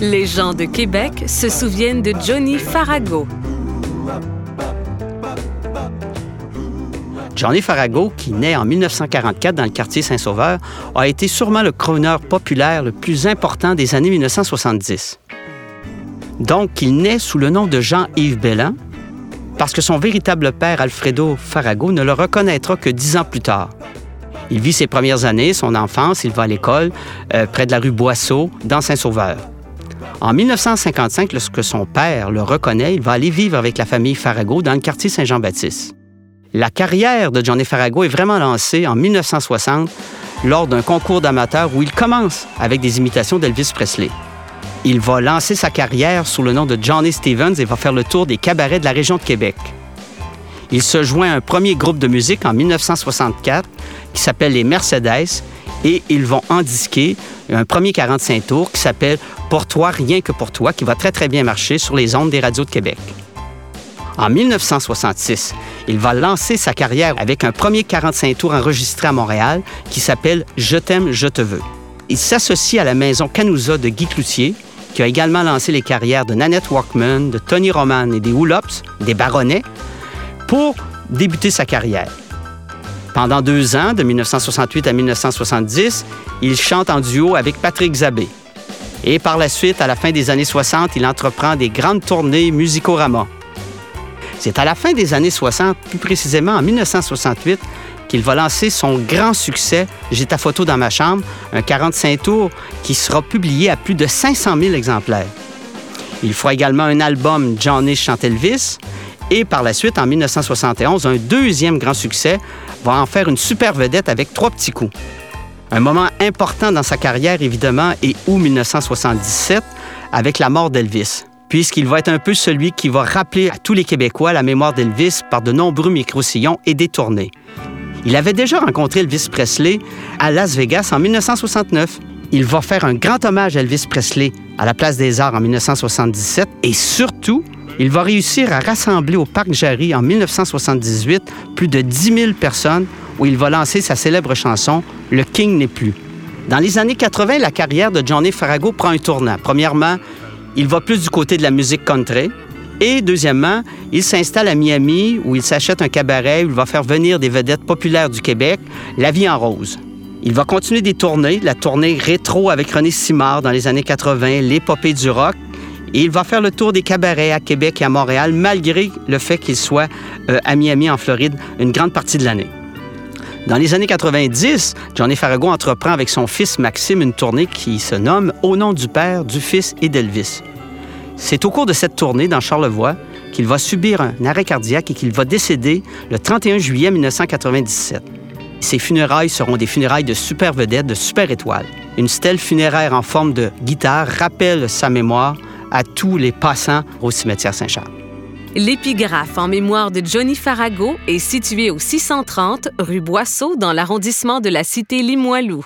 Les gens de Québec se souviennent de Johnny Farago. Johnny Farago, qui naît en 1944 dans le quartier Saint-Sauveur, a été sûrement le crooner populaire le plus important des années 1970. Donc, il naît sous le nom de Jean-Yves Bellan, parce que son véritable père, Alfredo Farago, ne le reconnaîtra que dix ans plus tard. Il vit ses premières années, son enfance, il va à l'école euh, près de la rue Boisseau, dans Saint-Sauveur. En 1955, lorsque son père le reconnaît, il va aller vivre avec la famille Farago dans le quartier Saint-Jean-Baptiste. La carrière de Johnny Farago est vraiment lancée en 1960 lors d'un concours d'amateurs où il commence avec des imitations d'Elvis Presley. Il va lancer sa carrière sous le nom de Johnny Stevens et va faire le tour des cabarets de la région de Québec. Il se joint à un premier groupe de musique en 1964 qui s'appelle les Mercedes et ils vont en disquer un premier 45 tours qui s'appelle Pour toi, rien que pour toi, qui va très très bien marcher sur les ondes des radios de Québec. En 1966, il va lancer sa carrière avec un premier 45 tours enregistré à Montréal qui s'appelle Je t'aime, je te veux. Il s'associe à la maison Canusa de Guy Cloutier, qui a également lancé les carrières de Nanette Walkman, de Tony Roman et des Woolops, des Baronnets, pour débuter sa carrière. Pendant deux ans, de 1968 à 1970, il chante en duo avec Patrick Zabé. Et par la suite, à la fin des années 60, il entreprend des grandes tournées musicorama. C'est à la fin des années 60, plus précisément en 1968, qu'il va lancer son grand succès J'ai ta photo dans ma chambre, un 45 tours qui sera publié à plus de 500 000 exemplaires. Il fera également un album Johnny chante Elvis et par la suite, en 1971, un deuxième grand succès va en faire une super vedette avec trois petits coups. Un moment important dans sa carrière, évidemment, est août 1977 avec la mort d'Elvis puisqu'il va être un peu celui qui va rappeler à tous les Québécois la mémoire d'Elvis par de nombreux micro-sillons et des tournées. Il avait déjà rencontré Elvis Presley à Las Vegas en 1969. Il va faire un grand hommage à Elvis Presley à la Place des Arts en 1977 et surtout, il va réussir à rassembler au Parc Jarry en 1978 plus de 10 000 personnes où il va lancer sa célèbre chanson Le King n'est plus. Dans les années 80, la carrière de Johnny Farago prend un tournant. Premièrement, il va plus du côté de la musique country. Et deuxièmement, il s'installe à Miami où il s'achète un cabaret où il va faire venir des vedettes populaires du Québec, La vie en rose. Il va continuer des tournées, la tournée rétro avec René Simard dans les années 80, l'épopée du rock. Il va faire le tour des cabarets à Québec et à Montréal, malgré le fait qu'il soit euh, à Miami, en Floride, une grande partie de l'année. Dans les années 90, Johnny Farago entreprend avec son fils Maxime une tournée qui se nomme Au nom du Père, du Fils et d'Elvis. C'est au cours de cette tournée dans Charlevoix qu'il va subir un arrêt cardiaque et qu'il va décéder le 31 juillet 1997. Ses funérailles seront des funérailles de super vedettes, de super étoiles. Une stèle funéraire en forme de guitare rappelle sa mémoire à tous les passants au cimetière Saint-Charles. L'épigraphe en mémoire de Johnny Farago est situé au 630 rue Boisseau dans l'arrondissement de la cité Limoilou.